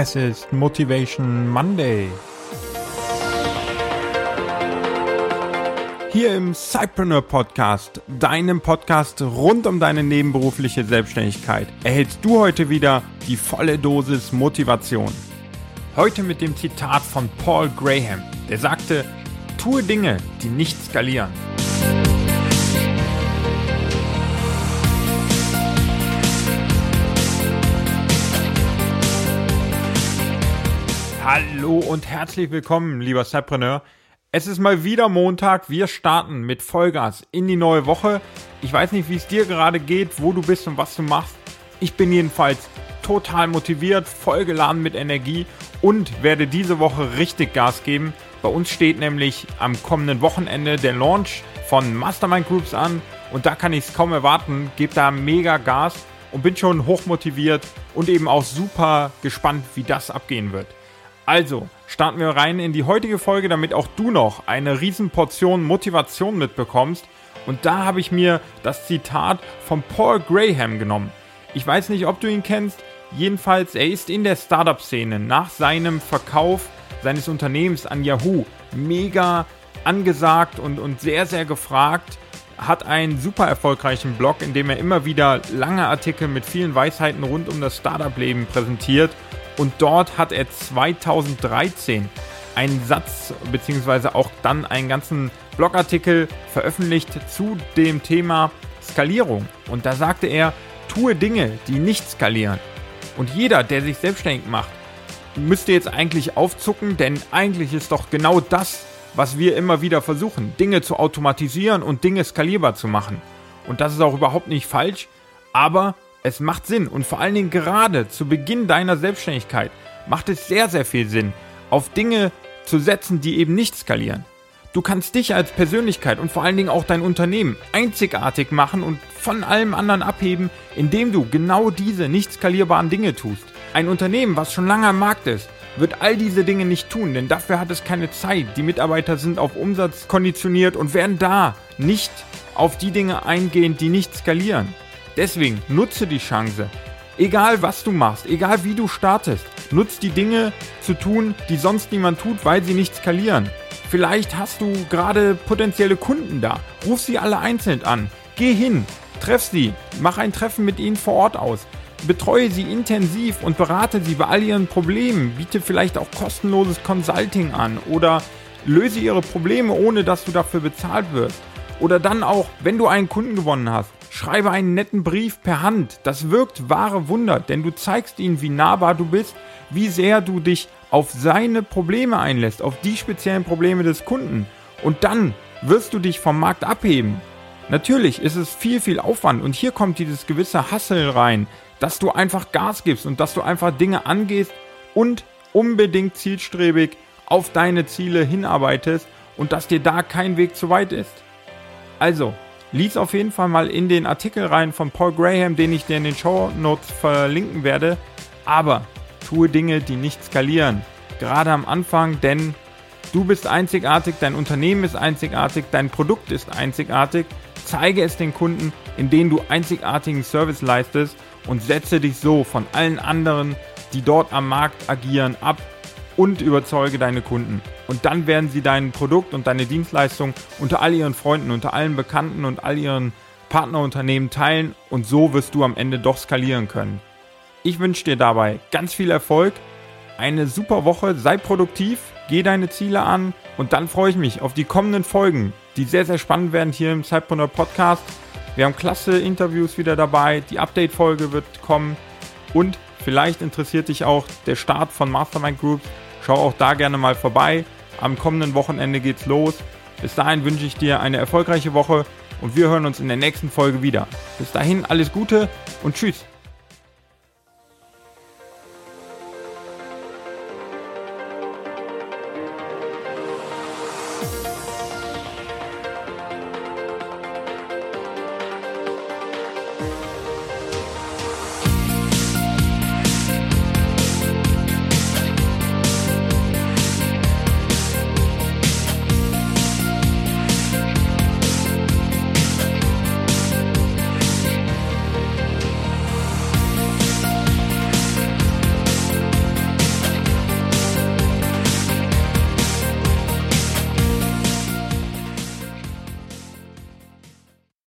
Es ist Motivation Monday. Hier im Cypreneur Podcast, deinem Podcast rund um deine nebenberufliche Selbstständigkeit, erhältst du heute wieder die volle Dosis Motivation. Heute mit dem Zitat von Paul Graham, der sagte, tue Dinge, die nicht skalieren. Und herzlich willkommen, lieber Cypreneur. Es ist mal wieder Montag. Wir starten mit Vollgas in die neue Woche. Ich weiß nicht, wie es dir gerade geht, wo du bist und was du machst. Ich bin jedenfalls total motiviert, vollgeladen mit Energie und werde diese Woche richtig Gas geben. Bei uns steht nämlich am kommenden Wochenende der Launch von Mastermind Groups an und da kann ich es kaum erwarten. Gebe da mega Gas und bin schon hochmotiviert und eben auch super gespannt, wie das abgehen wird. Also, starten wir rein in die heutige Folge, damit auch du noch eine Riesenportion Motivation mitbekommst. Und da habe ich mir das Zitat von Paul Graham genommen. Ich weiß nicht, ob du ihn kennst. Jedenfalls, er ist in der Startup-Szene nach seinem Verkauf seines Unternehmens an Yahoo mega angesagt und, und sehr, sehr gefragt. Hat einen super erfolgreichen Blog, in dem er immer wieder lange Artikel mit vielen Weisheiten rund um das Startup-Leben präsentiert und dort hat er 2013 einen Satz beziehungsweise auch dann einen ganzen Blogartikel veröffentlicht zu dem Thema Skalierung. Und da sagte er, tue Dinge, die nicht skalieren. Und jeder, der sich selbstständig macht, müsste jetzt eigentlich aufzucken, denn eigentlich ist doch genau das, was wir immer wieder versuchen, Dinge zu automatisieren und Dinge skalierbar zu machen. Und das ist auch überhaupt nicht falsch, aber es macht Sinn und vor allen Dingen gerade zu Beginn deiner Selbstständigkeit macht es sehr, sehr viel Sinn, auf Dinge zu setzen, die eben nicht skalieren. Du kannst dich als Persönlichkeit und vor allen Dingen auch dein Unternehmen einzigartig machen und von allem anderen abheben, indem du genau diese nicht skalierbaren Dinge tust. Ein Unternehmen, was schon lange am Markt ist, wird all diese Dinge nicht tun, denn dafür hat es keine Zeit. Die Mitarbeiter sind auf Umsatz konditioniert und werden da nicht auf die Dinge eingehen, die nicht skalieren. Deswegen nutze die Chance. Egal was du machst, egal wie du startest, nutze die Dinge zu tun, die sonst niemand tut, weil sie nicht skalieren. Vielleicht hast du gerade potenzielle Kunden da. Ruf sie alle einzeln an. Geh hin, treff sie, mach ein Treffen mit ihnen vor Ort aus. Betreue sie intensiv und berate sie bei all ihren Problemen. Biete vielleicht auch kostenloses Consulting an oder löse ihre Probleme, ohne dass du dafür bezahlt wirst. Oder dann auch, wenn du einen Kunden gewonnen hast, Schreibe einen netten Brief per Hand. Das wirkt wahre Wunder, denn du zeigst ihnen, wie nahbar du bist, wie sehr du dich auf seine Probleme einlässt, auf die speziellen Probleme des Kunden. Und dann wirst du dich vom Markt abheben. Natürlich ist es viel, viel Aufwand und hier kommt dieses gewisse Hassel rein, dass du einfach Gas gibst und dass du einfach Dinge angehst und unbedingt zielstrebig auf deine Ziele hinarbeitest und dass dir da kein Weg zu weit ist. Also, lies auf jeden Fall mal in den Artikel rein von Paul Graham, den ich dir in den Show Notes verlinken werde. Aber tue Dinge, die nicht skalieren. Gerade am Anfang, denn du bist einzigartig, dein Unternehmen ist einzigartig, dein Produkt ist einzigartig. Zeige es den Kunden, indem du einzigartigen Service leistest und setze dich so von allen anderen, die dort am Markt agieren, ab und überzeuge deine Kunden. Und dann werden sie dein Produkt und deine Dienstleistung unter all ihren Freunden, unter allen Bekannten und all ihren Partnerunternehmen teilen und so wirst du am Ende doch skalieren können. Ich wünsche dir dabei ganz viel Erfolg, eine super Woche, sei produktiv, geh deine Ziele an und dann freue ich mich auf die kommenden Folgen, die sehr, sehr spannend werden hier im Zeitpreneur Podcast. Wir haben klasse Interviews wieder dabei, die Update-Folge wird kommen und vielleicht interessiert dich auch der Start von Mastermind Groups Schau auch da gerne mal vorbei. Am kommenden Wochenende geht's los. Bis dahin wünsche ich dir eine erfolgreiche Woche und wir hören uns in der nächsten Folge wieder. Bis dahin alles Gute und tschüss.